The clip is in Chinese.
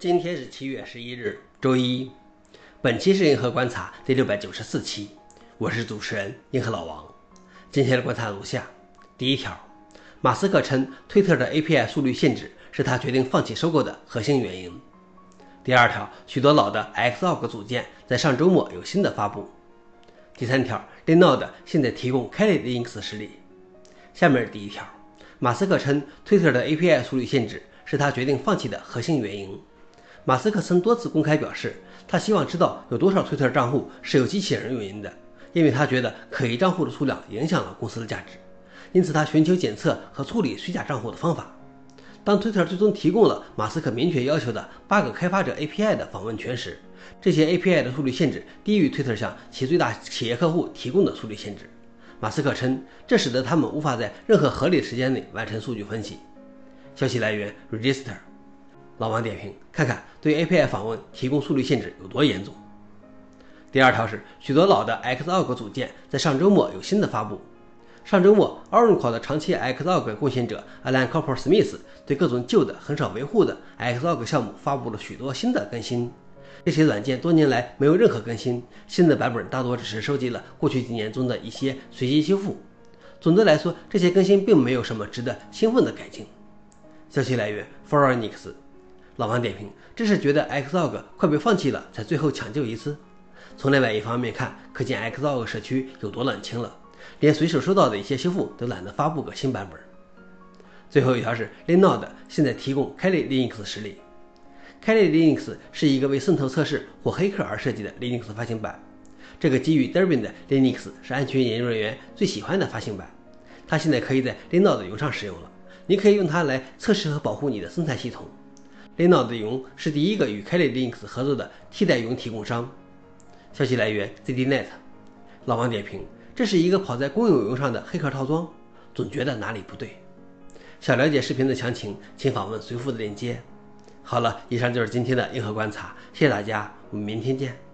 今天是七月十一日，周一。本期是银河观察第六百九十四期，我是主持人银河老王。今天的观察如下：第一条，马斯克称推特的 API 速率限制是他决定放弃收购的核心原因。第二条，许多老的 Xog 组件在上周末有新的发布。第三条，Linode 现在提供 Kali Linux 实例。下面是第一条，马斯克称推特的 API 速率限制是他决定放弃的核心原因。马斯克曾多次公开表示，他希望知道有多少推特账户是由机器人运营的，因为他觉得可疑账户的数量影响了公司的价值。因此，他寻求检测和处理虚假账户的方法。当推特最终提供了马斯克明确要求的八个开发者 API 的访问权时，这些 API 的速率限制低于推特向其最大企业客户提供的速率限制。马斯克称，这使得他们无法在任何合理时间内完成数据分析。消息来源：Register。老王点评：看看对 API 访问提供速率限制有多严重。第二条是，许多老的 Xorg 组件在上周末有新的发布。上周末，Oracle 的长期 Xorg 贡献者 Alan Coppersmith 对各种旧的、很少维护的 Xorg 项目发布了许多新的更新。这些软件多年来没有任何更新，新的版本大多只是收集了过去几年中的一些随机修复。总的来说，这些更新并没有什么值得兴奋的改进。消息来源 f o r e n i x 老王点评：这是觉得 Xog 快被放弃了，才最后抢救一次。从另外一方面看，可见 Xog 社区有多冷清了，连随手收到的一些修复都懒得发布个新版本。最后一条是 Linode 现在提供 Kali Linux 实例。Kali Linux 是一个为渗透测试或黑客而设计的 Linux 发行版。这个基于 Debian 的 Linux 是安全研究人员最喜欢的发行版。它现在可以在 Linode 云上使用了，你可以用它来测试和保护你的生态系统。Linode 云是第一个与 Kali Linux 合作的替代云提供商。消息来源：ZDNet。老王点评：这是一个跑在公有云上的黑客套装，总觉得哪里不对。想了解视频的详情，请访问随附的链接。好了，以上就是今天的硬核观察，谢谢大家，我们明天见。